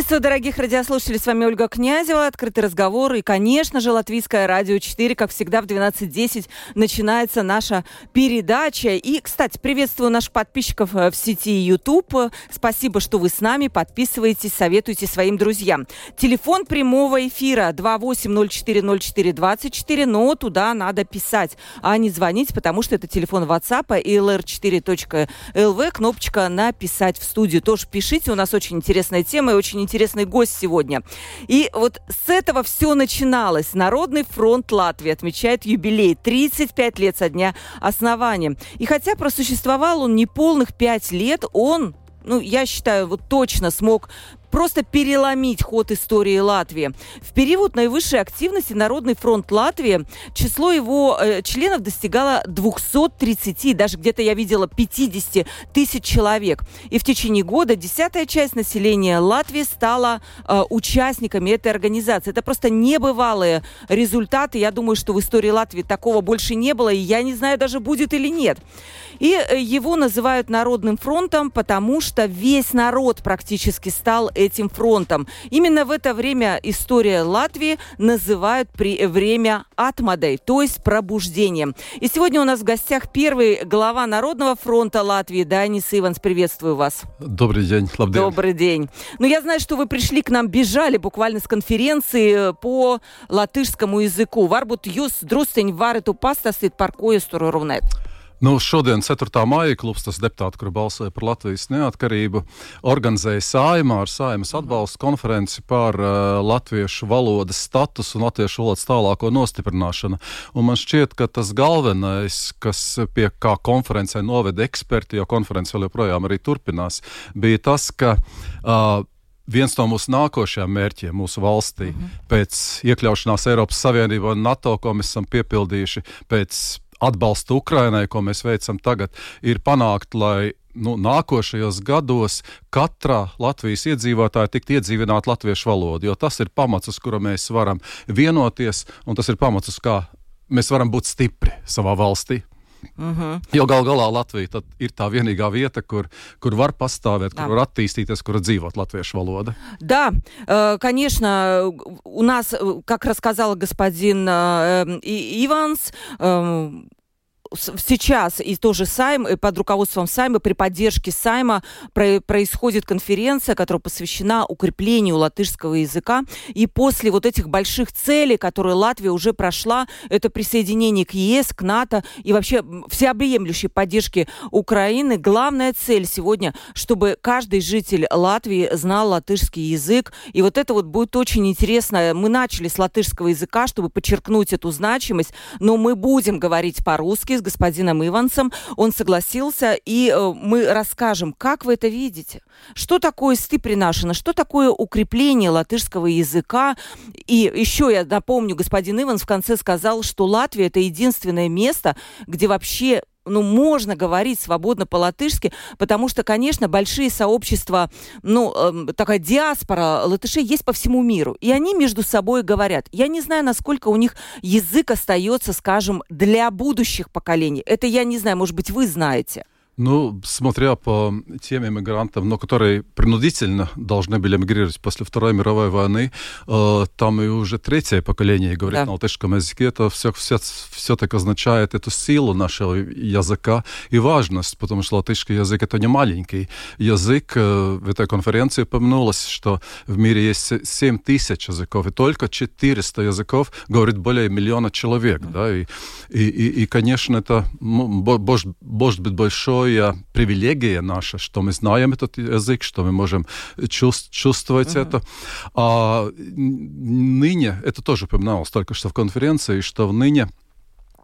Приветствую, дорогих радиослушателей. С вами Ольга Князева. Открытый разговор. И, конечно же, Латвийское радио 4, как всегда, в 12.10 начинается наша передача. И, кстати, приветствую наших подписчиков э, в сети YouTube. Спасибо, что вы с нами. Подписывайтесь, советуйте своим друзьям. Телефон прямого эфира 28040424, но туда надо писать, а не звонить, потому что это телефон WhatsApp и lr4.lv, кнопочка «Написать в студию». Тоже пишите, у нас очень интересная тема и очень интересный гость сегодня. И вот с этого все начиналось. Народный фронт Латвии отмечает юбилей. 35 лет со дня основания. И хотя просуществовал он не полных 5 лет, он ну, я считаю, вот точно смог просто переломить ход истории Латвии. В период наивысшей активности Народный фронт Латвии число его э, членов достигало 230, даже где-то я видела 50 тысяч человек. И в течение года десятая часть населения Латвии стала э, участниками этой организации. Это просто небывалые результаты. Я думаю, что в истории Латвии такого больше не было, и я не знаю, даже будет или нет. И э, его называют Народным фронтом, потому что весь народ практически стал этим фронтом. Именно в это время история Латвии называют при время Атмадой, то есть пробуждением. И сегодня у нас в гостях первый глава Народного фронта Латвии Данис Иванс. Приветствую вас. Добрый день, Лабден. Добрый день. Ну, я знаю, что вы пришли к нам, бежали буквально с конференции по латышскому языку. Varbūt jūs drusciņi varat pastāstīt, par ko jūs tur runājat? Nu, šodien, 4. maija klubs, tas deputāti, kur balsoja par Latvijas neatkarību, organizēja saimā ar saimas atbalstu konferenci par uh, latviešu valodas statusu un latviešu valodas tālāko nostiprināšanu. Un man šķiet, ka tas galvenais, kas pie kā konferencē noveda eksperti, jo konference vēl joprojām arī turpinās, bija tas, ka uh, viens no mūsu nākošajiem mērķiem mūsu valstī, mm -hmm. pēc iekļaušanās Eiropas Savienībā un NATO, ko mēs esam piepildījuši, pēc atbalstu Ukrainai, ko mēs veicam tagad, ir panākt, lai nu, nākošajos gados katrā Latvijas iedzīvotāja tiktu iedzīvināta latviešu valoda, jo tas ir pamats, uz kura mēs varam vienoties, un tas ir pamats, uz kā mēs varam būt stipri savā valstī. Mm -hmm. Jo gal galā Latvija ir tā vienīgā vieta, kur, kur var pastāvēt, kur да. var attīstīties, kur dzīvot latviešu валода. Да, э, конечно, у нас, как рассказал господин э, Иванс, э, сейчас и тоже Сайм, и под руководством Сайма, при поддержке Сайма про происходит конференция, которая посвящена укреплению латышского языка. И после вот этих больших целей, которые Латвия уже прошла, это присоединение к ЕС, к НАТО и вообще всеобъемлющей поддержки Украины, главная цель сегодня, чтобы каждый житель Латвии знал латышский язык. И вот это вот будет очень интересно. Мы начали с латышского языка, чтобы подчеркнуть эту значимость, но мы будем говорить по-русски, с господином Ивансом. Он согласился, и э, мы расскажем, как вы это видите. Что такое стыпринашина, что такое укрепление латышского языка. И еще я напомню, господин Иванс в конце сказал, что Латвия это единственное место, где вообще ну, можно говорить свободно по-латышски, потому что, конечно, большие сообщества, ну, э, такая диаспора латышей есть по всему миру, и они между собой говорят. Я не знаю, насколько у них язык остается, скажем, для будущих поколений. Это я не знаю, может быть, вы знаете. Ну, смотря по тем иммигрантам, но которые принудительно должны были эмигрировать после Второй мировой войны, э, там и уже третье поколение говорит да. на латышском языке, это все, все, все так означает эту силу нашего языка и важность, потому что латышский язык это не маленький язык. Э, в этой конференции упомянулось, что в мире есть 7 тысяч языков, и только 400 языков говорит более миллиона человек. Да. Да, и, и, и, и, конечно, это может быть большой большая привилегия наша, что мы знаем этот язык, что мы можем чувств, чувствовать uh-huh. это. А ныне, это тоже упоминалось только что в конференции, что в ныне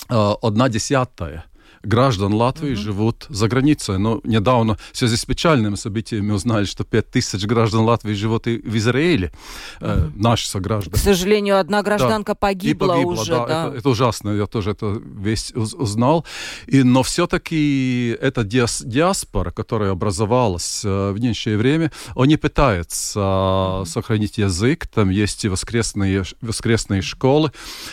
а, одна десятая граждан Латвии mm-hmm. живут за границей. Но недавно в связи с печальными событиями узнали, что 5000 граждан Латвии живут и в Израиле, mm-hmm. наши сограждане. К сожалению, одна гражданка да. погибла, погибла уже. Да, да. Это, это ужасно, я тоже это весь узнал. И, но все-таки эта диас, диаспора, которая образовалась э, в нынешнее время, он не пытается mm-hmm. сохранить язык, там есть и воскресные, воскресные школы,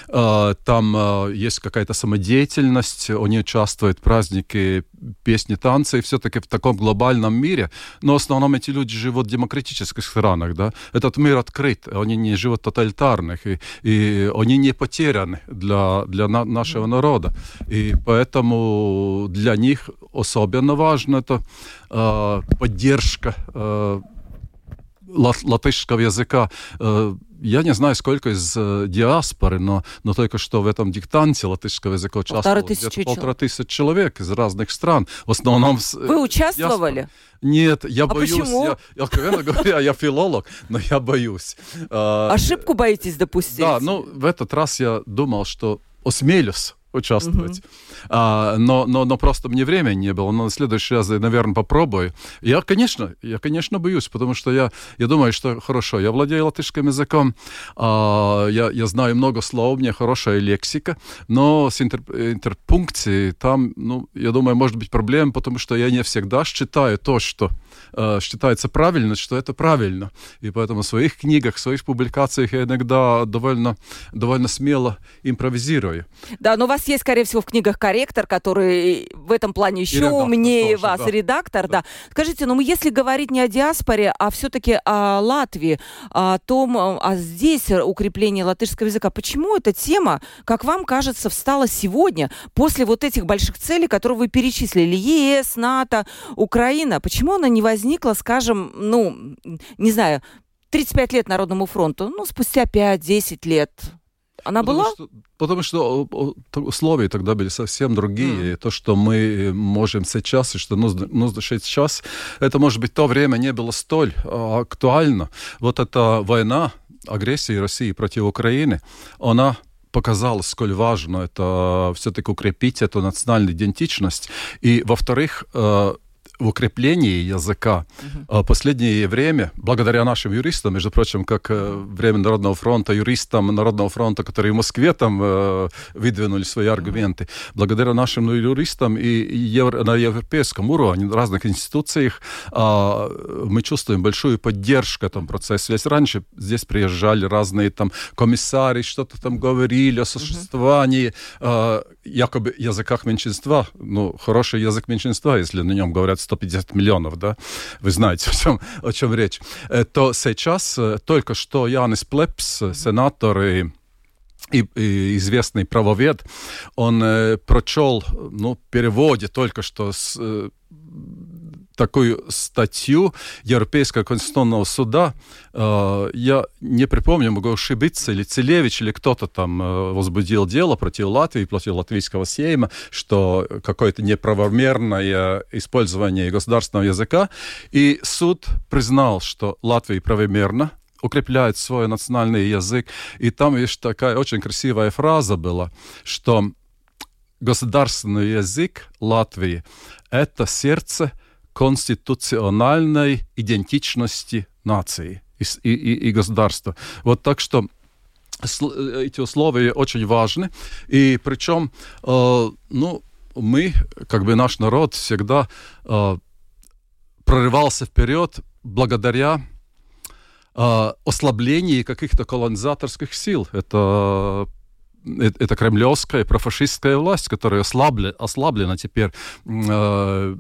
э, там э, есть какая-то самодеятельность, они участвуют в празднике песни, танцы, и все-таки в таком глобальном мире, но в основном эти люди живут в демократических странах, да, этот мир открыт, они не живут тоталитарных, и, и они не потеряны для, для на, нашего народа, и поэтому для них особенно важно это э, поддержка э, латышского языка. Э, я не знаю, сколько из э, диаспоры, но, но только что в этом диктанте латышского языка участвовало где-то полтора тысяч человек из разных стран. В основном... Вы участвовали? Диаспоры. Нет, я а боюсь. Почему? Я, я, откровенно говоря, я филолог, но я боюсь. Ошибку боитесь допустить? Да, ну, в этот раз я думал, что осмелюсь участвовать. Угу. А, но, но, но просто мне времени не было. Но на следующий раз, наверное, попробую. Я, конечно, я, конечно, боюсь, потому что я, я думаю, что хорошо, я владею латышским языком, а, я, я знаю много слов, у меня хорошая лексика, но с интер, интерпункцией там, ну, я думаю, может быть проблема, потому что я не всегда считаю то, что э, считается правильно, что это правильно. И поэтому в своих книгах, в своих публикациях я иногда довольно, довольно смело импровизирую. Да, но у вас есть, скорее всего, в книгах корректор, который в этом плане еще редактор умнее тоже, вас, да. редактор, да. да. Скажите, ну если говорить не о диаспоре, а все-таки о Латвии, о том, а здесь укрепление латышского языка, почему эта тема, как вам кажется, встала сегодня, после вот этих больших целей, которые вы перечислили, ЕС, НАТО, Украина, почему она не возникла, скажем, ну, не знаю, 35 лет Народному фронту, ну, спустя 5-10 лет, она потому была? Что, потому что условия тогда были совсем другие. Mm. То, что мы можем сейчас и что нужно, нужно сейчас, это, может быть, то время не было столь а, актуально. Вот эта война, агрессия России против Украины, она показала, сколь важно это все-таки укрепить эту национальную идентичность. И, во-вторых, э, в укреплении языка. Угу. Последнее время, благодаря нашим юристам, между прочим, как э, время Народного фронта, юристам Народного фронта, которые в Москве там э, выдвинули свои аргументы, благодаря нашим юристам и евро, на европейском уровне, в разных институциях, а, мы чувствуем большую поддержку этому процессу. Если раньше здесь приезжали разные там комиссары, что-то там говорили о существовании угу. Якобы языках меньшинства, ну, хороший язык меньшинства, если на нем говорят 150 миллионов, да, вы знаете, о чем, о чем речь, э, то сейчас э, только что Янис Плепс, э, сенатор и и, и известный правовед, он э, прочел, ну, переводе только что с, э, такую статью Европейского конституционного суда. Э, я не припомню, могу ошибиться, или Целевич, или кто-то там э, возбудил дело против Латвии, против латвийского сейма, что какое-то неправомерное использование государственного языка. И суд признал, что Латвия правомерно укрепляет свой национальный язык. И там есть такая очень красивая фраза была, что государственный язык Латвии – это сердце – конституциональной идентичности нации и, и, и государства. Вот так что эти условия очень важны. И причем, э, ну, мы, как бы наш народ, всегда э, прорывался вперед благодаря э, ослаблению каких-то колонизаторских сил. Это это кремлевская профашистская власть, которая ослаблена, ослаблена теперь э,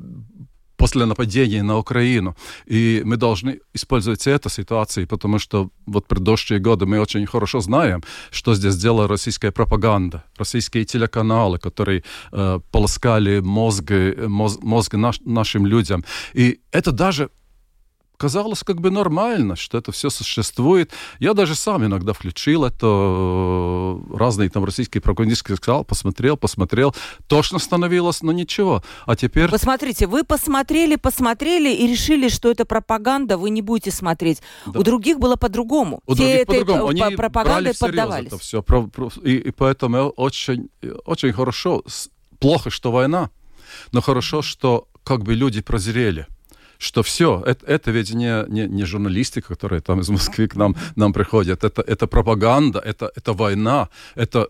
после нападения на Украину. И мы должны использовать эту ситуацию, потому что вот предыдущие годы мы очень хорошо знаем, что здесь делала российская пропаганда, российские телеканалы, которые э, полоскали мозги, моз, мозги наш, нашим людям. И это даже казалось как бы нормально, что это все существует. Я даже сам иногда включил это, э, разные там российские пропагандистские сказал, посмотрел, посмотрел, точно становилось, но ничего. А теперь... Посмотрите, вы посмотрели, посмотрели и решили, что это пропаганда, вы не будете смотреть. Да. У других было по-другому. У Все других по-другому. Они пропагандой поддавались. Это все. И, и поэтому очень, очень хорошо, плохо, что война, Но хорошо, что как бы люди прозрели что все, это, это ведь не, не, не журналистика, которая там из Москвы к нам, нам приходит, это, это пропаганда, это, это война, это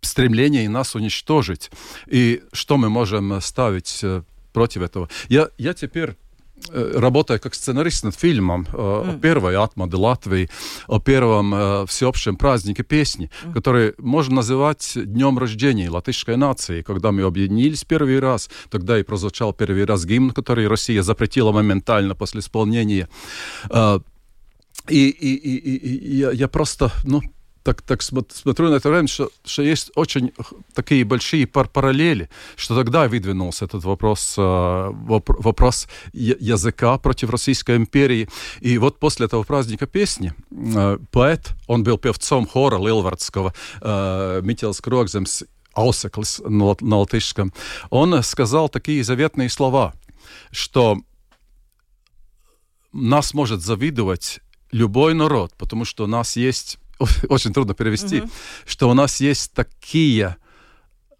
стремление нас уничтожить. И что мы можем ставить э, против этого? Я, я теперь Э, работая как сценарист над фильмом mm. о первой Атмады Латвии, о первом э, всеобщем празднике песни, mm. который можно называть днем рождения латышской нации. Когда мы объединились первый раз, тогда и прозвучал первый раз гимн, который Россия запретила моментально после исполнения. И, и, и, и я, я просто, ну, так, так смотрю на это время, что, что есть очень такие большие пар параллели, что тогда выдвинулся этот вопрос, э, вопрос языка против Российской империи. И вот после этого праздника песни э, поэт, он был певцом хора Лилвардского, э, Митилс Крогземс, Ауseklis на, на латышском, он сказал такие заветные слова, что нас может завидовать любой народ, потому что у нас есть очень трудно перевести, угу. что у нас есть такие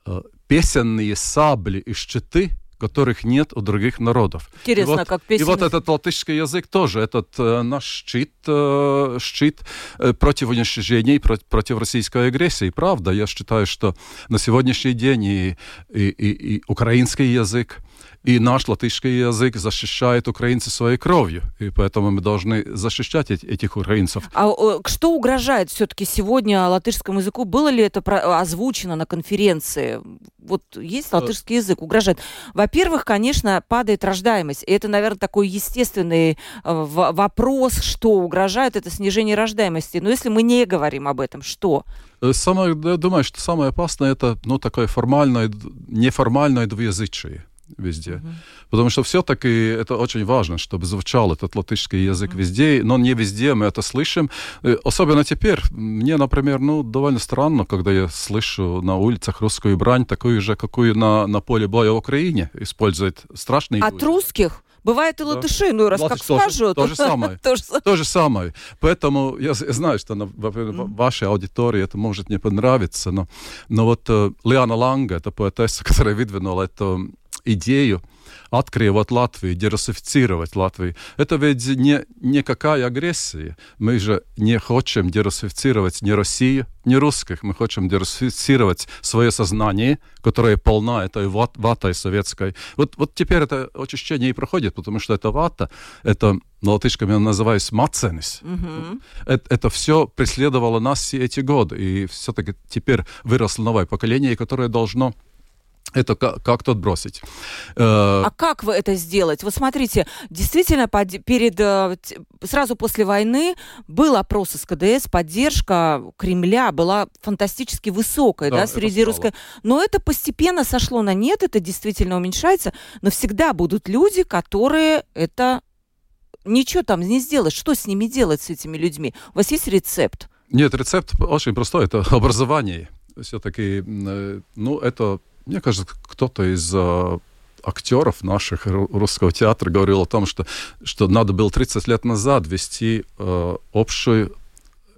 э, песенные сабли и щиты, которых нет у других народов. Интересно, и вот, как песен... И вот этот латышский язык тоже, этот э, наш щит, э, щит э, против уничтожения и против, против российской агрессии. Правда, я считаю, что на сегодняшний день и, и, и, и украинский язык, и наш латышский язык защищает украинцы своей кровью, и поэтому мы должны защищать этих украинцев. А что угрожает все-таки сегодня латышскому языку? Было ли это озвучено на конференции? Вот есть латышский язык, угрожает. Во-первых, конечно, падает рождаемость. И это, наверное, такой естественный э, вопрос, что угрожает, это снижение рождаемости. Но если мы не говорим об этом, что? Э, самое, я думаю, что самое опасное это ну, такое формальное, неформальное двуязычие везде. Uh-huh. Потому что все-таки это очень важно, чтобы звучал этот латышский язык uh-huh. везде, но не везде мы это слышим. Э, особенно теперь. Мне, например, ну, довольно странно, когда я слышу на улицах русскую брань, такую же, какую на, на поле боя в Украине используют страшные От люди. русских? Бывает и латыши, ну раз Латыш, как скажут. То же самое. то, же... самое. Поэтому я, знаю, что на вашей аудитории это может не понравиться, но, но вот э, Лиана Ланга, это поэтесса, которая выдвинула эту идею открывать Латвию, дерусифицировать Латвию. Это ведь не, никакая агрессия. Мы же не хотим дерусифицировать ни Россию, ни русских. Мы хотим дерусифицировать свое сознание, которое полно этой ват, ватой советской. Вот, вот теперь это очищение и проходит, потому что это вата, это на латышском я называю маценис. Mm-hmm. Это, это все преследовало нас все эти годы. И все-таки теперь выросло новое поколение, которое должно это как-то отбросить. Э, а как вы это сделать? Вот смотрите, действительно, перед, э, сразу после войны был опрос из КДС, поддержка Кремля была фантастически высокая да, да, среди русской... Но это постепенно сошло на нет, это действительно уменьшается, но всегда будут люди, которые это... Ничего там не сделать. Что с ними делать, с этими людьми? У вас есть рецепт? Нет, рецепт очень простой. Это образование. Все-таки, э, ну, это мне кажется, кто-то из э, актеров наших русского театра говорил о том, что, что надо было 30 лет назад вести э, общую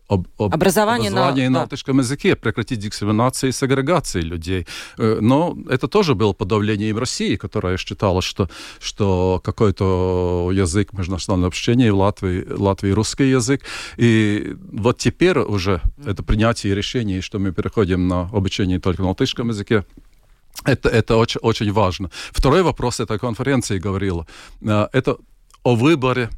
об, об образование, образование на, на латышском да. языке, прекратить дискриминацию и сегрегацию людей. Э, но это тоже было подавлением России, которая считала, что, что какой-то язык межнационального общения в Латвии, Латвии русский язык. И вот теперь уже это принятие решений, что мы переходим на обучение только на латышском языке, это, это очень, очень важно. Второй вопрос этой конференции говорила. Э, это о выборе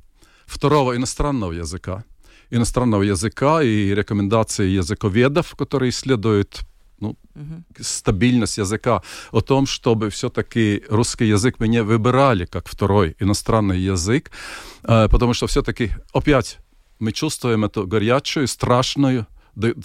второго иностранного языка. Иностранного языка и рекомендации языковедов, которые исследуют ну, uh-huh. стабильность языка, о том, чтобы все-таки русский язык мы не выбирали как второй иностранный язык, э, потому что все-таки опять мы чувствуем эту горячую, страшную,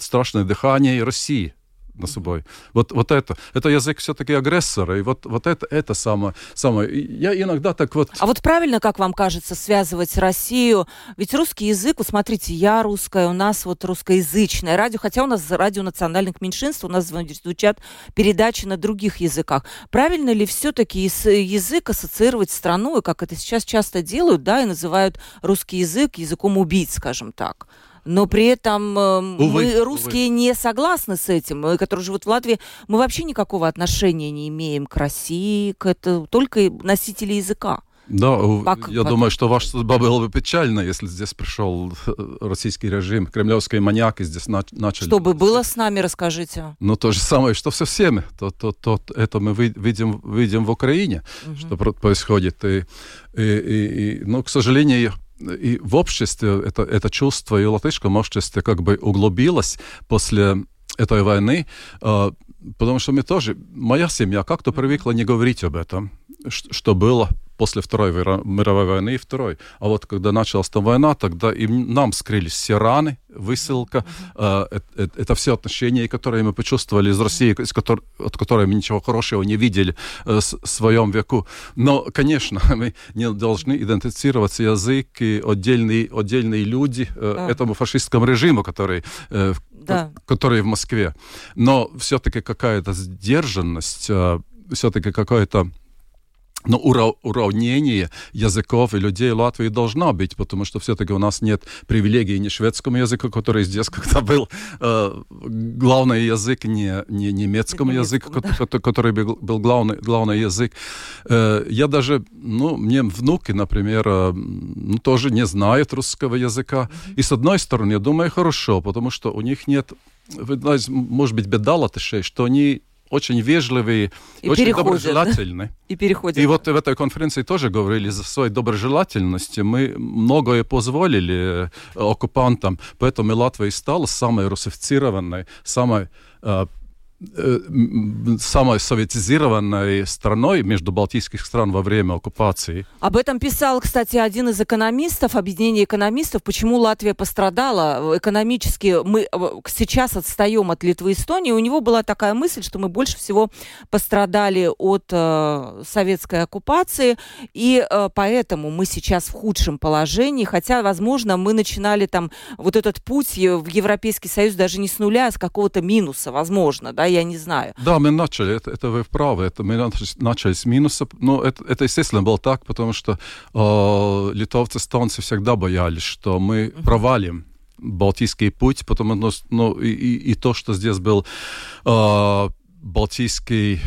страшное дыхание России на собой. Вот, вот это. Это язык все-таки агрессора. И вот, вот это, это самое, самое. Я иногда так вот... А вот правильно, как вам кажется, связывать Россию? Ведь русский язык, вот смотрите, я русская, у нас вот русскоязычное радио, хотя у нас радио национальных меньшинств, у нас звучат передачи на других языках. Правильно ли все-таки язык ассоциировать страну, и как это сейчас часто делают, да, и называют русский язык языком убийц, скажем так? Но при этом э, увы, мы, русские, увы. не согласны с этим. Мы, которые живут в Латвии, мы вообще никакого отношения не имеем к России, к это только носители языка. Да, как, я как... думаю, что ваша судьба была бы печальна, если здесь пришел э, российский режим, кремлевские маньяки здесь начали. Что бы было с нами, расскажите. Ну, то же самое, что со всеми. То, то, то, это мы видим, видим в Украине, угу. что происходит. И, и, и, и, ну, к сожалению, и в обществе это, это чувство, и в латышском обществе как бы углубилось после этой войны, э, потому что мы тоже, моя семья как-то привыкла не говорить об этом, что было после Второй мировой войны и Второй. А вот когда началась там война, тогда и нам скрылись все раны, высылка, э, это, это все отношения, которые мы почувствовали из России, из которой, от которой мы ничего хорошего не видели э, в своем веку. Но, конечно, мы не должны идентифицироваться язык и отдельные, отдельные люди э, да. этому фашистскому режиму, который э, да. который в Москве. Но все-таки какая-то сдержанность, э, все-таки какое-то но уравнение языков и людей Латвии должна быть, потому что все-таки у нас нет привилегий ни шведскому языку, который здесь когда был э, главный язык, не, не немецкому языку, да. который был, был главный, главный язык. Э, я даже, ну, мне внуки, например, э, ну, тоже не знают русского языка. Mm-hmm. И с одной стороны, я думаю, хорошо, потому что у них нет может быть, беда латышей, что они очень вежливые, и очень доброжелательные. И переходят. И вот в этой конференции тоже говорили за своей доброжелательности. Мы многое позволили э, оккупантам, поэтому Латвия стала самой русифицированной, самой Э, самой советизированной страной между балтийских стран во время оккупации. Об этом писал, кстати, один из экономистов, объединение экономистов, почему Латвия пострадала экономически. Мы э, сейчас отстаем от Литвы и Эстонии. У него была такая мысль, что мы больше всего пострадали от э, советской оккупации, и э, поэтому мы сейчас в худшем положении, хотя, возможно, мы начинали там вот этот путь в Европейский Союз даже не с нуля, а с какого-то минуса, возможно, да, я не знаю. Да, мы начали, это, это вы правы, это мы начали с минуса, но это, это естественно было так, потому что э, литовцы, эстонцы всегда боялись, что мы провалим Балтийский путь, потому ну, ну и, и, и то, что здесь был э, Балтийский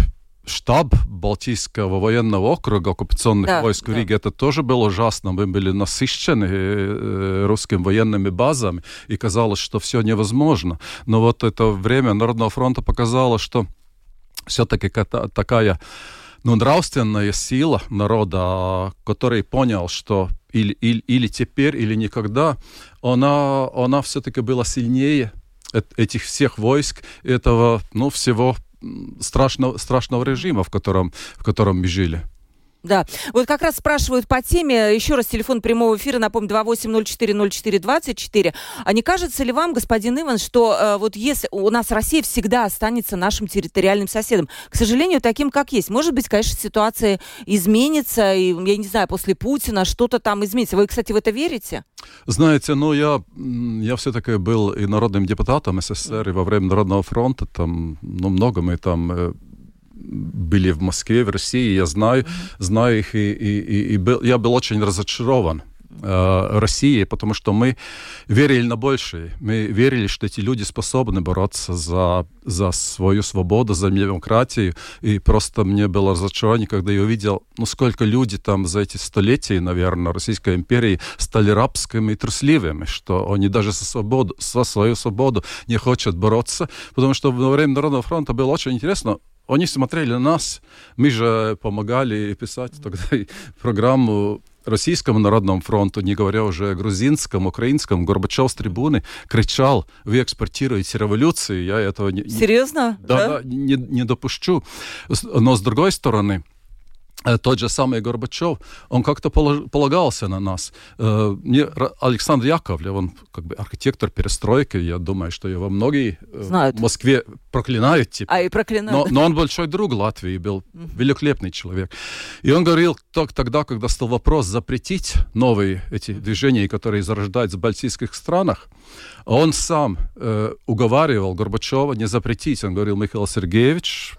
штаб Балтийского военного округа оккупационных да, войск в Риге, да. это тоже было ужасно. Мы были насыщены русскими военными базами, и казалось, что все невозможно. Но вот это время Народного фронта показало, что все-таки такая ну, нравственная сила народа, который понял, что или, или, или теперь, или никогда, она, она все-таки была сильнее этих всех войск, этого, ну, всего страшного, страшного режима, в котором, в котором мы жили. Да, вот как раз спрашивают по теме, еще раз телефон прямого эфира, напомню, 28040424. А не кажется ли вам, господин Иван, что э, вот если у нас Россия всегда останется нашим территориальным соседом, к сожалению, таким, как есть. Может быть, конечно, ситуация изменится, и, я не знаю, после Путина что-то там изменится. Вы, кстати, в это верите? Знаете, ну, я, я все-таки был и народным депутатом СССР, и во время Народного фронта, там, ну, много мы там э, были в Москве, в России, я знаю, знаю их, и, и, и, и был, я был очень разочарован э, России, потому что мы верили на большее. Мы верили, что эти люди способны бороться за, за свою свободу, за демократию. И просто мне было разочарование, когда я увидел, ну, сколько люди там за эти столетия, наверное, Российской империи стали рабскими и трусливыми, что они даже за, свободу, за свою свободу не хотят бороться. Потому что во время Народного фронта было очень интересно, они смотрели на нас, мы же помогали писать тогда программу Российскому народному фронту, не говоря уже о грузинском, украинском, Горбачев с трибуны кричал, вы экспортируете революцию, я этого не... Серьезно? Да, да? да не, не допущу. Но с другой стороны, тот же самый Горбачев, он как-то полагался на нас. Э, мне Александр Яковлев, он как бы архитектор перестройки, я думаю, что его многие э, Знают. в Москве проклинают. Типа. А и проклинают. Но, но он большой друг Латвии был, великолепный человек. И он говорил так, тогда, когда стал вопрос запретить новые эти движения, которые зарождаются в балтийских странах, он сам э, уговаривал Горбачева не запретить. Он говорил, Михаил Сергеевич,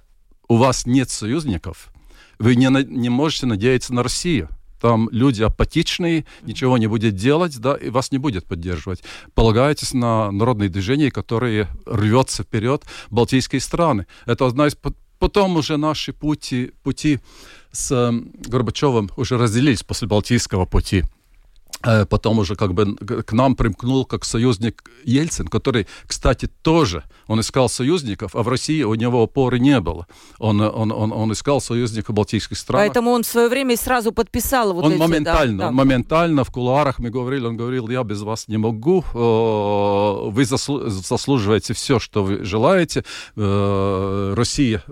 у вас нет союзников – вы не, не можете надеяться на Россию. там люди апатичные, ничего не будет делать, да, и вас не будет поддерживать. Полагаетесь на народные движения, которые рвется вперед Балтийские страны. Это одна из... Потом уже наши пути, пути с Горбачевым уже разделились после Балтийского пути. Э, потом уже как бы к нам примкнул как союзник Ельцин, который, кстати, тоже, он искал союзников, а в России у него опоры не было. Он, он, он, он искал союзников балтийских стран. Поэтому он в свое время сразу подписал вот он эти... Моментально, да, он моментально в кулуарах мы говорили, он говорил, я без вас не могу, э, вы заслуживаете все, что вы желаете. Э, Россия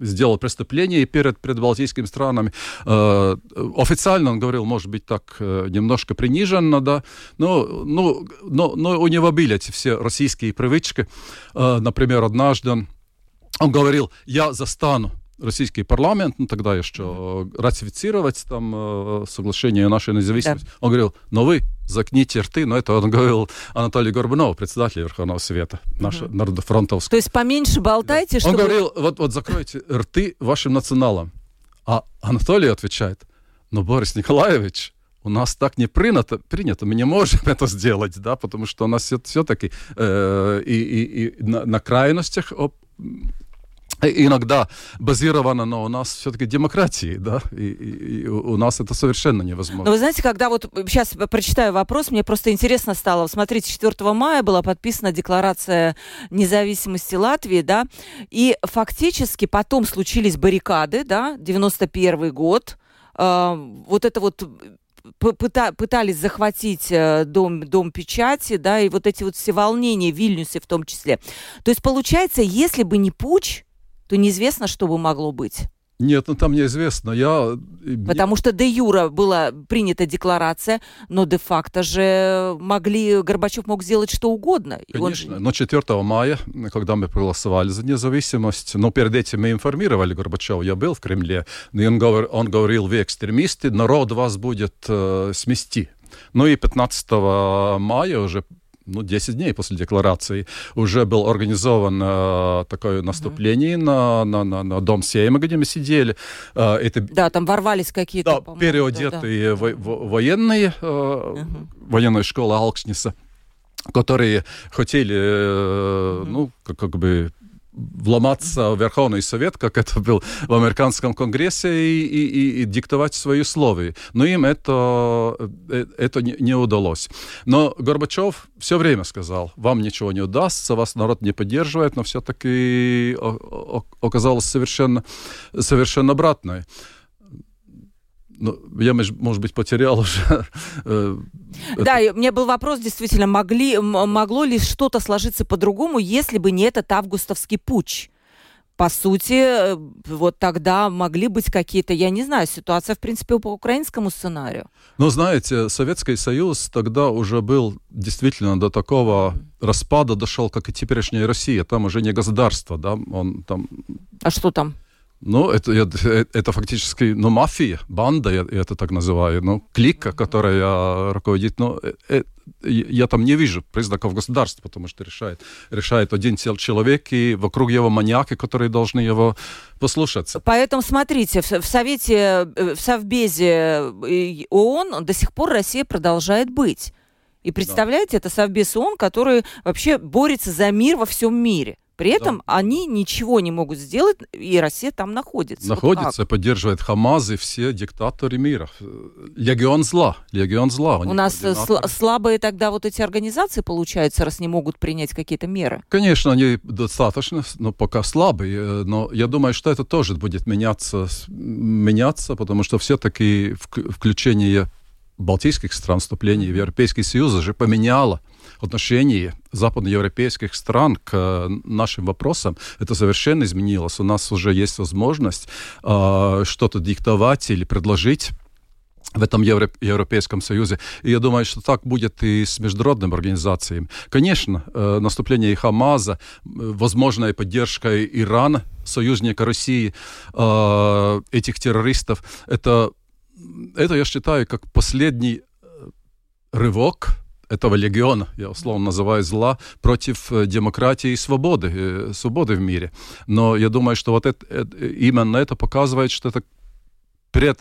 сделал преступление перед, перед балтийскими странами. Официально он говорил, может быть, так немножко принято приниженно, да, но, ну, но, но у него были эти все российские привычки. Э, например, однажды он, говорил, я застану российский парламент, ну тогда еще ратифицировать там э, соглашение о нашей независимости. Да. Он говорил, но вы закните рты, но это он говорил Анатолий Горбунов, председатель Верховного Совета, наш угу. народофронтовский. То есть поменьше болтайте, да. чтобы... Он говорил, вот, вот закройте рты вашим националам. А Анатолий отвечает, но Борис Николаевич, у нас так не принято, принято, мы не можем это сделать, да, потому что у нас все, все-таки э, и, и, и на, на крайностях об, иногда базировано, но у нас все-таки демократии, да, и, и, и у нас это совершенно невозможно. Но вы знаете, когда вот сейчас прочитаю вопрос, мне просто интересно стало. Смотрите, 4 мая была подписана декларация независимости Латвии, да, и фактически потом случились баррикады, да, 91 год, э, вот это вот пытались захватить э, дом, дом печати, да, и вот эти вот все волнения в Вильнюсе в том числе. То есть получается, если бы не путь, то неизвестно, что бы могло быть. Нет, ну там неизвестно. Я... Потому что де юра была принята декларация, но де-факто же могли, Горбачев мог сделать что угодно. Конечно, он... но 4 мая, когда мы проголосовали за независимость, но перед этим мы информировали Горбачева, я был в Кремле, и он, говор... он говорил, вы экстремисты, народ вас будет э, смести. Ну и 15 мая уже ну, 10 дней после декларации уже был организован э, такое наступление mm-hmm. на, на, на, на дом Сейма, где мы сидели. Э, это... Да, там ворвались какие-то, да, переодетые да, да. Во- военные, э, mm-hmm. военная школа Алкшниса которые хотели, э, ну, как, как бы вломаться в Верховный Совет, как это был в американском Конгрессе, и, и, и диктовать свои условия. Но им это, э, это не, удалось. Но Горбачев все время сказал, вам ничего не удастся, вас народ не поддерживает, но все-таки оказалось совершенно, совершенно обратное ну, я, может быть, потерял уже. Э, да, у меня был вопрос, действительно, могли, могло ли что-то сложиться по-другому, если бы не этот августовский путь? По сути, э, вот тогда могли быть какие-то, я не знаю, ситуация, в принципе, по украинскому сценарию. Ну, знаете, Советский Союз тогда уже был действительно до такого распада дошел, как и теперешняя Россия. Там уже не государство, да, он там... А что там? Ну, это, это, это фактически, ну, мафия, банда, я, это так называю, ну, клика, которая руководит, ну, э, э я там не вижу признаков государства, потому что решает, решает один человек, и вокруг его маньяки, которые должны его послушаться. Поэтому смотрите, в, в Совете, э, в Совбезе э, ООН до сих пор Россия продолжает быть. И представляете, да. это Совбез ООН, который вообще борется за мир во всем мире. При этом да. они ничего не могут сделать, и Россия там находится. Находится, вот поддерживает Хамаз и все диктаторы мира. Легион зла. Легион зла. У, у нас сл- слабые тогда вот эти организации, получается, раз не могут принять какие-то меры? Конечно, они достаточно, но пока слабые. Но я думаю, что это тоже будет меняться, меняться потому что все-таки включение балтийских стран, вступление в Европейский Союз же поменяло отношение западноевропейских стран к э, нашим вопросам, это совершенно изменилось. У нас уже есть возможность э, что-то диктовать или предложить в этом Евро- Европейском Союзе. И я думаю, что так будет и с международными организациями. Конечно, э, наступление Хамаза, возможная поддержка Ирана, союзника России, э, этих террористов, это, это, я считаю, как последний э, рывок этого легиона, я условно называю зла, против э, демократии и свободы, э, свободы в мире. Но я думаю, что вот это, это, именно это показывает, что это пред,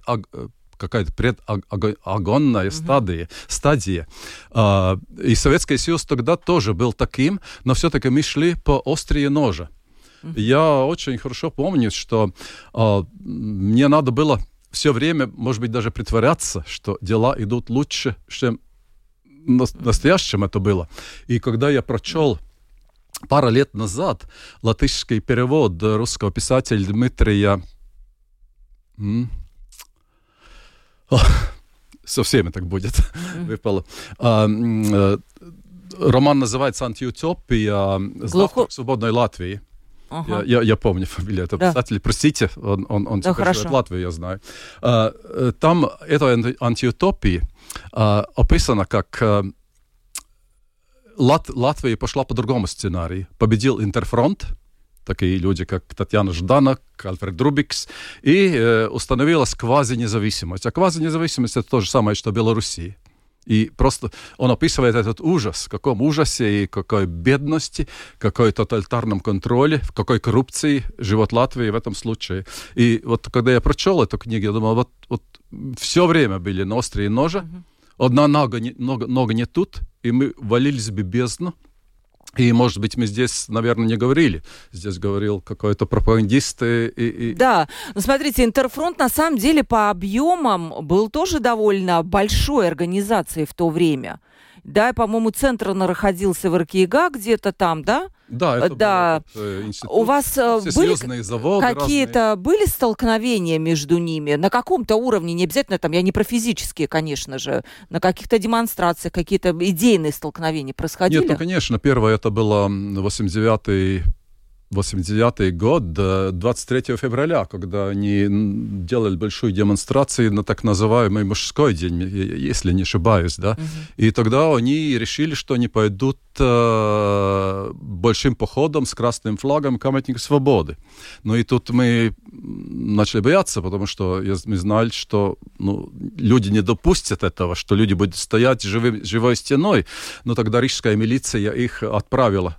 какая-то предагонная mm-hmm. стадия. стадия. А, и Советский Союз тогда тоже был таким, но все-таки мы шли по острие ножа. Mm-hmm. Я очень хорошо помню, что а, мне надо было все время, может быть, даже притворяться, что дела идут лучше, чем настоящем это было. И когда я прочел пару лет назад латышский перевод русского писателя Дмитрия... со всеми так будет. Выпало. А, э, роман называется «Антиутопия. В свободной Латвии». Ага. Я, я, я помню фамилию этого да. писателя. Простите, он, он, он да, теперь живет в Латвии, я знаю. А, э, там это антиутопии а, описано как а, Лат, Латвия пошла по другому сценарию. Победил Интерфронт, такие люди, как Татьяна Ждана, Альфред Друбикс, и э, установилась квази-независимость. А квази-независимость это то же самое, что Белоруссия. И просто он описывает этот ужас, в каком ужасе и какой бедности, какой тоталитарном контроле, в какой коррупции живет Латвия в этом случае. И вот когда я прочел эту книгу, я думал, вот, вот все время были на острые ножи, mm-hmm. одна нога не, нога, нога не тут, и мы валились бы бездну, и, может быть, мы здесь, наверное, не говорили. Здесь говорил какой-то пропагандист. И, и... Да, но смотрите, Интерфронт на самом деле по объемам был тоже довольно большой организацией в то время. Да, по-моему, центр находился в РКИГА где-то там, да? Да, это да. Был этот, э, институт. У вас э, были какие-то были столкновения между ними на каком-то уровне, не обязательно там, я не про физические, конечно же, на каких-то демонстрациях, какие-то идейные столкновения происходили? Нет, ну, конечно, первое это было 89-й 89 год, 23 февраля, когда они делали большую демонстрацию на так называемый мужской день, если не ошибаюсь, да, угу. и тогда они решили, что они пойдут э, большим походом с красным флагом к памятнику свободы. Ну и тут мы начали бояться, потому что мы знали, что ну, люди не допустят этого, что люди будут стоять живым, живой стеной. Но тогда рижская милиция их отправила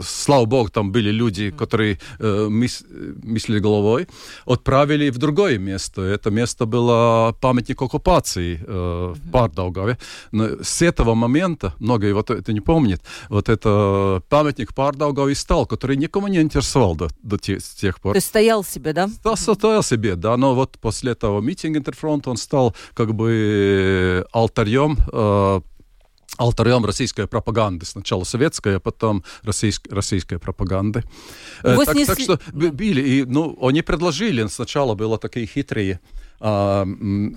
слава богу, там были люди, которые э, мыс, мыслили головой, отправили в другое место. Это место было памятник оккупации э, в Пардаугаве. Но с этого момента, многие вот это не помнят, вот это памятник Пардаугаве стал, который никому не интересовал до, до тех, с тех пор. То есть стоял себе, да? Да, стоял себе, да, но вот после этого митинга Интерфронт он стал как бы алтарем э, алтарем российской пропаганды. Сначала советская, а потом российск, российской пропаганды. Э, так, снесли... так что били. И, ну, они предложили, сначала было такие хитрые а,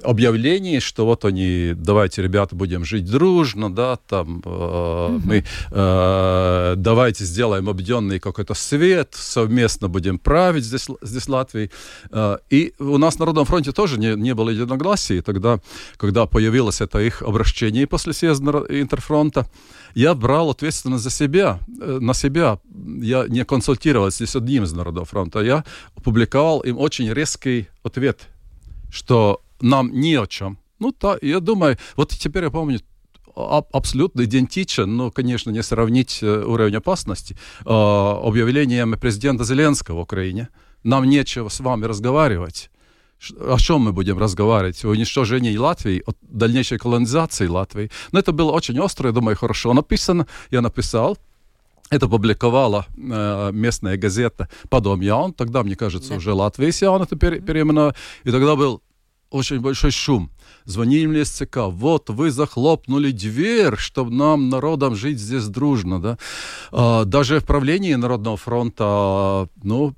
объявлений, что вот они, давайте, ребята, будем жить дружно, да, там э, мы э, давайте сделаем объединенный какой-то свет, совместно будем править здесь, здесь Латвией. Э, и у нас на Народном фронте тоже не, не было единогласий. Тогда, когда появилось это их обращение после съезда Интерфронта, я брал ответственность за себя, э, на себя. Я не консультировался с одним из Народного фронта. Я опубликовал им очень резкий ответ – что нам не о чем. Ну, та, я думаю, вот теперь я помню, абсолютно идентичен, но, конечно, не сравнить э, уровень опасности, э, объявлением президента Зеленского в Украине. Нам нечего с вами разговаривать. О чем мы будем разговаривать? О уничтожении Латвии, о дальнейшей колонизации Латвии. Но это было очень остро, я думаю, хорошо написано. Я написал, это публиковала э, местная газета «Подом Яун». Тогда, мне кажется, да. уже Латвия Яун это пере, переименовала. И тогда был очень большой шум. Звонили мне из ЦК, вот вы захлопнули дверь, чтобы нам, народам, жить здесь дружно. Да? А, даже в правлении Народного фронта, ну,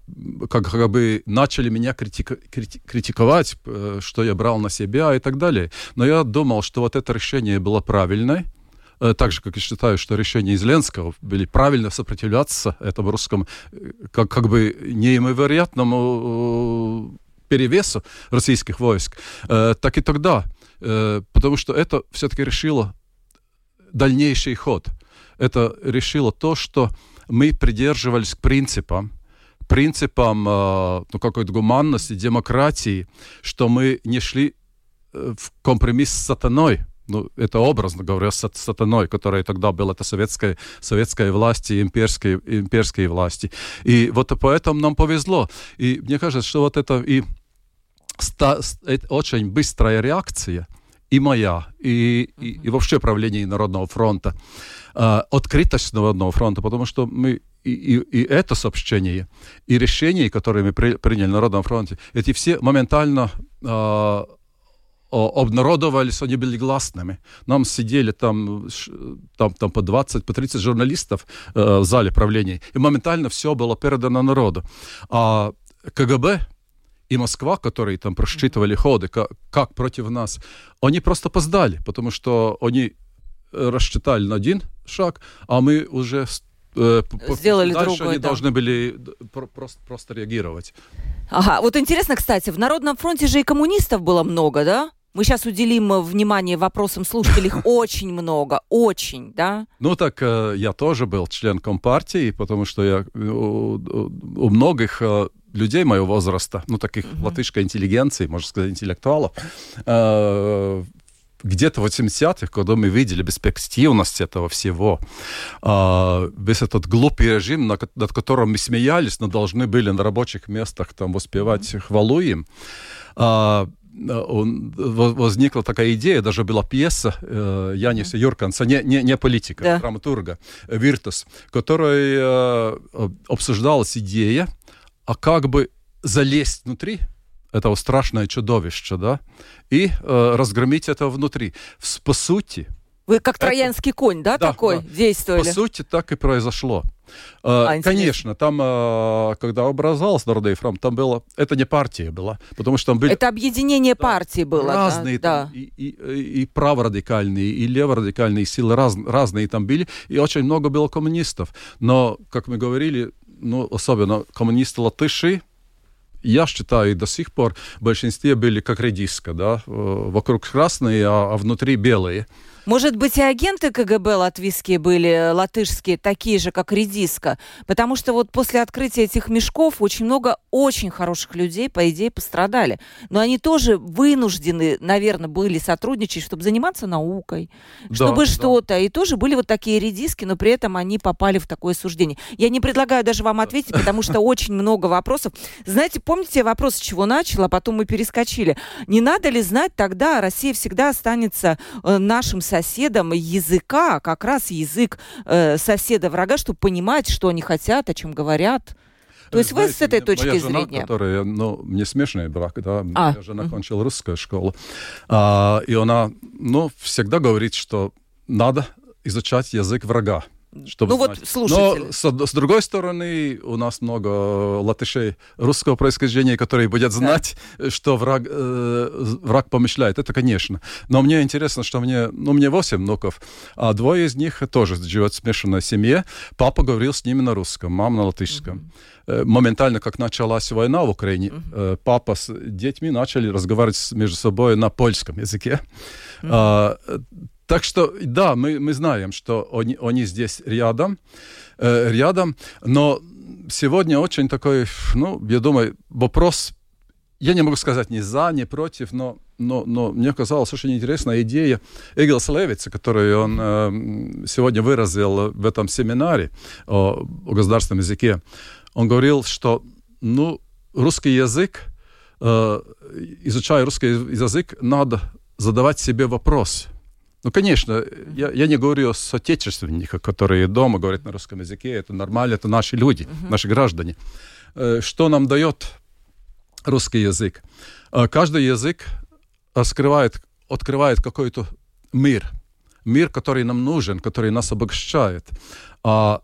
как, как бы начали меня критика, крити, критиковать, э, что я брал на себя и так далее. Но я думал, что вот это решение было правильное, так же, как и считаю, что решения Зеленского были правильно сопротивляться этому русскому, э, как, как бы неимовероятному э, перевесу российских войск, так и тогда, потому что это все-таки решило дальнейший ход. Это решило то, что мы придерживались к принципам, принципам ну, какой-то гуманности, демократии, что мы не шли в компромисс с сатаной, ну, это образно говоря, с сатаной, которая тогда была, это советская, советская власть и имперские, имперские власти. И вот поэтому нам повезло. И мне кажется, что вот это и ста, очень быстрая реакция и моя, и, и, и вообще правление Народного фронта, э, открытость Народного фронта, потому что мы и, и, и это сообщение, и решения, которые мы при, приняли на Народном фронте, эти все моментально э, обнародовались, они были гласными. Нам сидели там, там, там по 20, по 30 журналистов э, в зале правления, и моментально все было передано народу. А КГБ и Москва, которые там просчитывали ходы, как, как против нас, они просто опоздали, потому что они рассчитали на один шаг, а мы уже э, сделали дальше другой, они да. должны были просто, просто реагировать. Ага, вот интересно, кстати, в Народном фронте же и коммунистов было много, да? Мы сейчас уделим э, внимание вопросам слушателей. Очень много, очень, да? Ну так э, я тоже был член Компартии, потому что я у, у многих людей моего возраста, ну, таких латышской интеллигенции, можно сказать, интеллектуалов, э, где-то в 80-х, когда мы видели бесперспективность этого всего, э, весь этот глупый режим, над, над которым мы смеялись, но должны были на рабочих местах там воспевать хвалу им, э, он, возникла такая идея, даже была пьеса э, Яниса mm-hmm. Юрканса, не, не, не политика, да. драматурга, «Виртус», которой э, обсуждалась идея, а как бы залезть внутри этого страшное чудовище, да, и э, разгромить это внутри. По сути... Вы как троянский это... конь, да, да такой да. действовали? По сути, так и произошло. Э, а, Конечно, там, э, когда образовался Народный фронт, там было... Это не партия была, потому что там были... Это объединение да, партий было. Разные да, там, И, и, и праворадикальные, и леворадикальные силы раз, разные там были, и очень много было коммунистов. Но, как мы говорили, ну, особенно коммунисты латыши, я считаю, до сих пор в большинстве были как редиска, да, вокруг красные, а, а внутри белые. Может быть, и агенты КГБ латвийские были, латышские, такие же, как Редиска? Потому что вот после открытия этих мешков очень много очень хороших людей, по идее, пострадали. Но они тоже вынуждены, наверное, были сотрудничать, чтобы заниматься наукой, да, чтобы да. что-то. И тоже были вот такие редиски, но при этом они попали в такое суждение. Я не предлагаю даже вам ответить, потому что очень много вопросов. Знаете, помните, вопрос с чего начала, а потом мы перескочили. Не надо ли знать тогда, Россия всегда останется э, нашим соседом, языка, как раз язык э, соседа врага, чтобы понимать, что они хотят, о чем говорят. То есть Знаете, вы с этой точки моя жена, зрения... которая, ну, не смешный брак, да, а. моя жена кончила русскую школу, а, и она, ну, всегда говорит, что надо изучать язык врага. Чтобы ну знать. вот, слушайте. Но с, с другой стороны, у нас много латышей русского происхождения, которые будут знать, да. что враг, э, враг помышляет. Это, конечно. Но мне интересно, что мне, ну, мне 8 внуков, а двое из них тоже живут в смешанной семье. Папа говорил с ними на русском, мама на латышском. Mm-hmm. Моментально, как началась война в Украине, mm-hmm. папа с детьми начали разговаривать между собой на польском языке. Mm-hmm. Так что, да, мы, мы знаем, что они, они здесь рядом, э, рядом, но сегодня очень такой, ну, я думаю, вопрос, я не могу сказать ни за, ни против, но, но, но мне казалась очень интересная идея Эгилса Левица, которую он э, сегодня выразил в этом семинаре о, о государственном языке. Он говорил, что, ну, русский язык, э, изучая русский язык, надо задавать себе вопрос – ну, конечно, я, я не говорю о соотечественниках, которые дома говорят на русском языке. Это нормально, это наши люди, uh-huh. наши граждане. Э, что нам дает русский язык? Э, каждый язык раскрывает, открывает какой-то мир. Мир, который нам нужен, который нас обогащает. А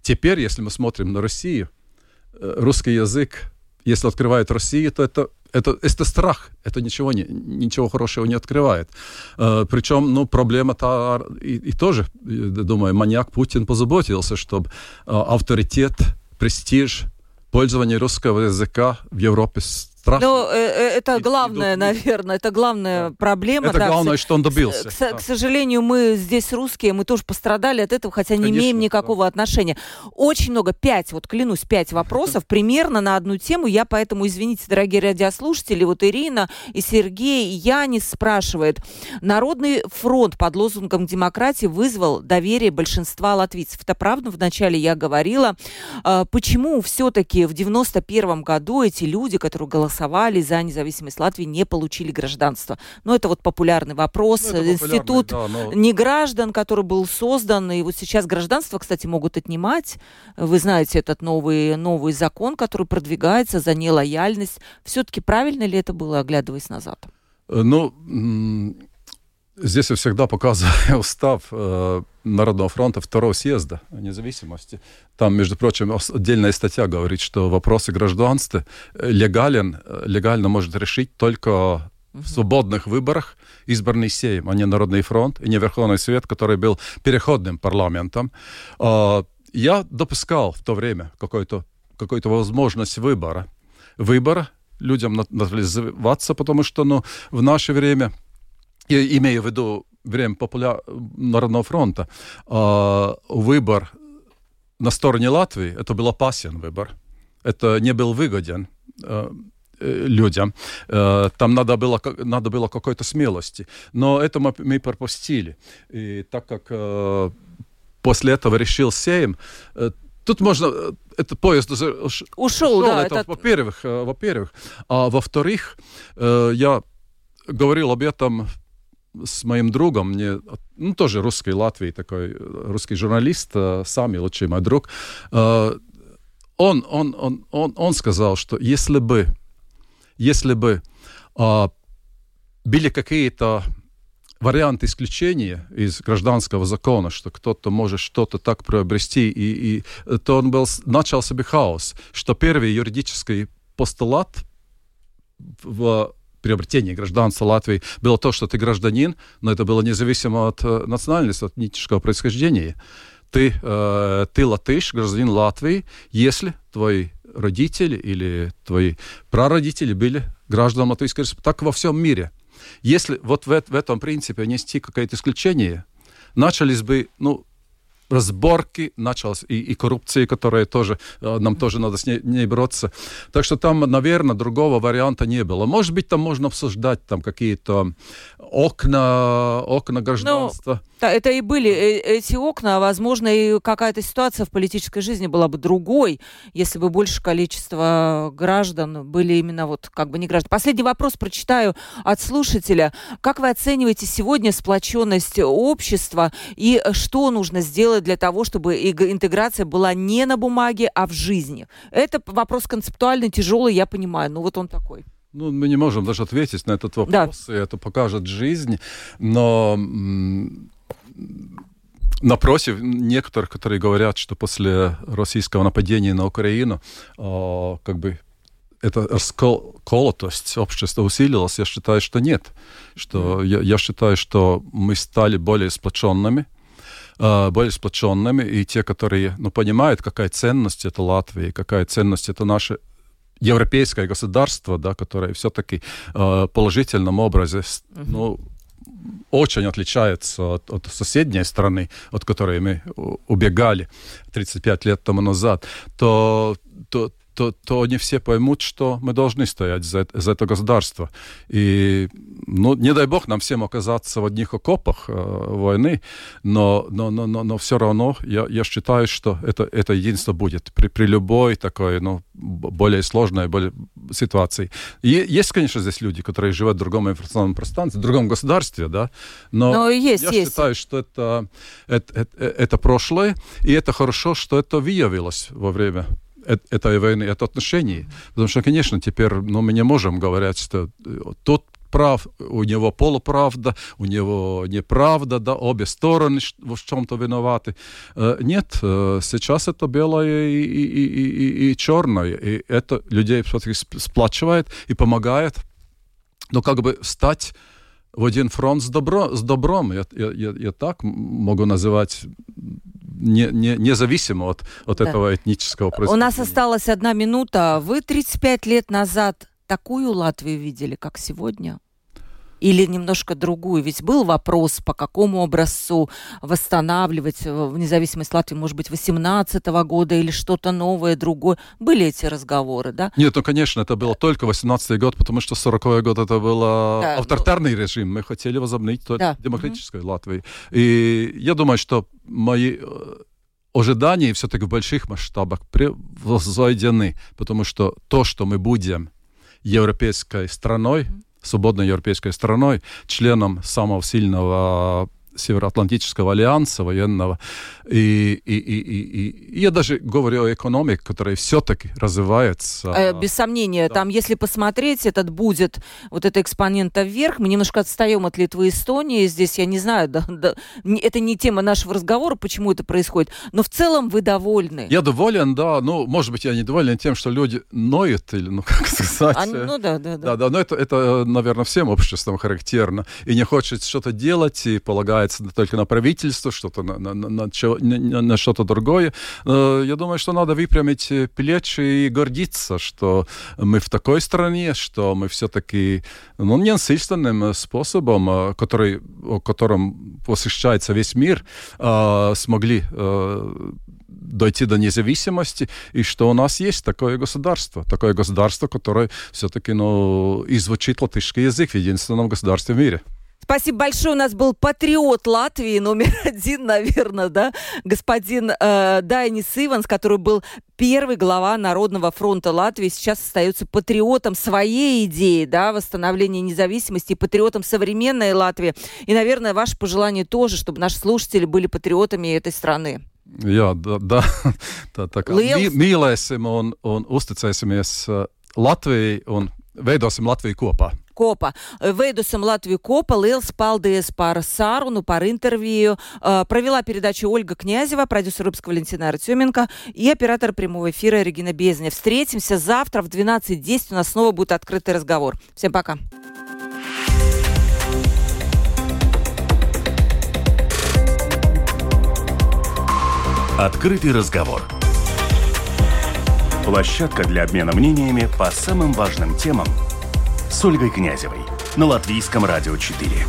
теперь, если мы смотрим на Россию, э, русский язык, если открывает Россию, то это это, это страх, это ничего, не, ничего хорошего не открывает. Э, причем, ну, проблема-то и, и тоже, думаю, маньяк Путин позаботился, чтобы э, авторитет, престиж, пользование русского языка в Европе страшно. Ну, э, э, это главное, наверное, это главная да. проблема. Это да, главное, что он добился. К, да. к сожалению, мы здесь русские, мы тоже пострадали от этого, хотя Конечно, не имеем никакого да. отношения. Очень много, пять, вот клянусь, пять вопросов примерно на одну тему. Я поэтому, извините, дорогие радиослушатели, вот Ирина и Сергей, и Янис спрашивает. Народный фронт под лозунгом демократии вызвал доверие большинства латвийцев. Это правда? Вначале я говорила. А, почему все-таки в 91 году эти люди, которые голосовали проголосовали за независимость Латвии, не получили гражданство. Но это вот популярный вопрос. Ну, Институт да, но... неграждан, который был создан, и вот сейчас гражданство, кстати, могут отнимать. Вы знаете этот новый, новый закон, который продвигается за нелояльность. Все-таки правильно ли это было, оглядываясь назад? Э, ну, здесь я всегда показываю устав э, Народного фронта второго съезда независимости. Там, между прочим, отдельная статья говорит, что вопросы гражданства э, легален, легально может решить только в свободных выборах избранный Сейм, а не Народный фронт и не Верховный Совет, который был переходным парламентом. А, я допускал в то время какую-то какую возможность выбора. Выбора людям называться, потому что ну, в наше время, имею в виду время популя... Народного фронта, э, выбор на стороне Латвии, это был опасен выбор. Это не был выгоден э, людям. Э, там надо было, надо было какой-то смелости. Но это мы, мы пропустили. И так как э, после этого решил Сейм, э, Тут можно... Э, этот поезд ушел, ушел да. Это, это... Во-первых, э, во-первых. А во-вторых, э, я говорил об этом с моим другом, мне, ну, тоже русский Латвии, такой русский журналист, сами лучший мой друг. Он, он, он, он, он сказал, что если бы, если бы были какие-то вариант исключения из гражданского закона, что кто-то может что-то так приобрести, и, и то он был, начал себе хаос, что первый юридический постулат в приобретении гражданства Латвии было то, что ты гражданин, но это было независимо от э, национальности, от этнического происхождения. Ты, э, ты латыш, гражданин Латвии, если твои родители или твои прародители были гражданами Латвийской Республики. Так во всем мире – если вот в, в этом принципе нести какое-то исключение, начались бы, ну, разборки началось, и, и коррупции, которая тоже, э, нам тоже надо с ней, ней бороться. Так что там, наверное, другого варианта не было. Может быть, там можно обсуждать там какие-то окна, окна гражданства. Ну, да, это и были э, эти окна, а, возможно, и какая-то ситуация в политической жизни была бы другой, если бы больше количество граждан были именно вот как бы не граждан. Последний вопрос прочитаю от слушателя. Как вы оцениваете сегодня сплоченность общества и что нужно сделать для того, чтобы интеграция была не на бумаге, а в жизни? Это вопрос концептуально тяжелый, я понимаю, но вот он такой. Ну, мы не можем даже ответить на этот вопрос, да. и это покажет жизнь, но напротив, некоторых, которые говорят, что после российского нападения на Украину, э, как бы эта расколотость общества усилилась, я считаю, что нет. Что я, я считаю, что мы стали более сплоченными, более сплоченными, и те, которые ну, понимают, какая ценность это Латвия, какая ценность это наше европейское государство, да, которое все-таки э, положительном образе, uh-huh. ну, очень отличается от, от соседней страны, от которой мы убегали 35 лет тому назад, то, то, то, то не все поймут, что мы должны стоять за, за это государство. И, ну, не дай бог нам всем оказаться в одних окопах э, войны, но, но, но, но, но все равно я, я считаю, что это, это единство будет при, при любой такой, ну, более сложной более ситуации. И есть, конечно, здесь люди, которые живут в другом информационном пространстве, в другом государстве, да, но, но есть, я есть. считаю, что это, это, это, это прошлое, и это хорошо, что это выявилось во время этой войны, это отношений. Потому что, конечно, теперь ну, мы не можем говорить, что э, тот прав, у него полуправда, у него неправда, да, обе стороны в чем-то виноваты. Э, нет, э, сейчас это белое и, и, и, и, и черное, и это людей сплачивает и помогает, ну, как бы стать в один фронт с, добро, с добром. Я, я, я так могу называть не, не, независимо от, от да. этого этнического происхождения. У нас осталась одна минута. Вы 35 лет назад такую Латвию видели, как сегодня? Или немножко другую? Ведь был вопрос, по какому образцу восстанавливать в независимость Латвии, может быть, 18 года или что-то новое, другое. Были эти разговоры, да? Нет, ну, конечно, это было только 18 год, потому что 40 год это был да, авторитарный ну... режим. Мы хотели возобновить да. демократическую mm-hmm. Латвию. И я думаю, что мои э, ожидания все-таки в больших масштабах превзойдены, потому что то, что мы будем европейской страной, свободной европейской страной, членом самого сильного Североатлантического альянса военного. И, и, и, и, и я даже говорю о экономике, которая все-таки развивается. Э, без сомнения, да. там, если посмотреть, этот будет вот эта экспонента вверх. Мы немножко отстаем от Литвы и Эстонии. Здесь, я не знаю, да, да, это не тема нашего разговора, почему это происходит. Но в целом вы довольны. Я доволен, да. Ну, может быть, я недоволен тем, что люди ноют, или, ну, как сказать. А, ну, да, да, да. Да, да, но это, это, наверное, всем обществам характерно. И не хочет что-то делать, и полагает опирается только на правительство, что-то на, на, на, на, на что-то другое. Я думаю, что надо выпрямить плечи и гордиться, что мы в такой стране, что мы все-таки ну, ненасильственным способом, который, о котором посещается весь мир, смогли дойти до независимости, и что у нас есть такое государство, такое государство, которое все-таки ну, извучит латышский язык в единственном государстве в мире. Спасибо большое. У нас был патриот Латвии номер один, наверное, да, господин э, Дайнис Иванс, который был первый глава Народного фронта Латвии, сейчас остается патриотом своей идеи, да, восстановления независимости, патриотом современной Латвии. И, наверное, ваше пожелание тоже, чтобы наши слушатели были патриотами этой страны. Jā, da, da, tā, tā kā Liels... mīlēsim un, un uzticēsimies Latvijai un veidosim Latviju kopā. Kopā. Veidosim Латвию kopā. Liels paldies par sarunu, par интервью. Провела передачу Ольга Князева, продюсер выпуска Валентина Артеменко и оператор прямого эфира Регина Безня. Встретимся завтра в 12.10. У нас снова будет открытый разговор. Всем пока. Открытый разговор. Площадка для обмена мнениями по самым важным темам – с Ольгой Князевой на Латвийском радио 4.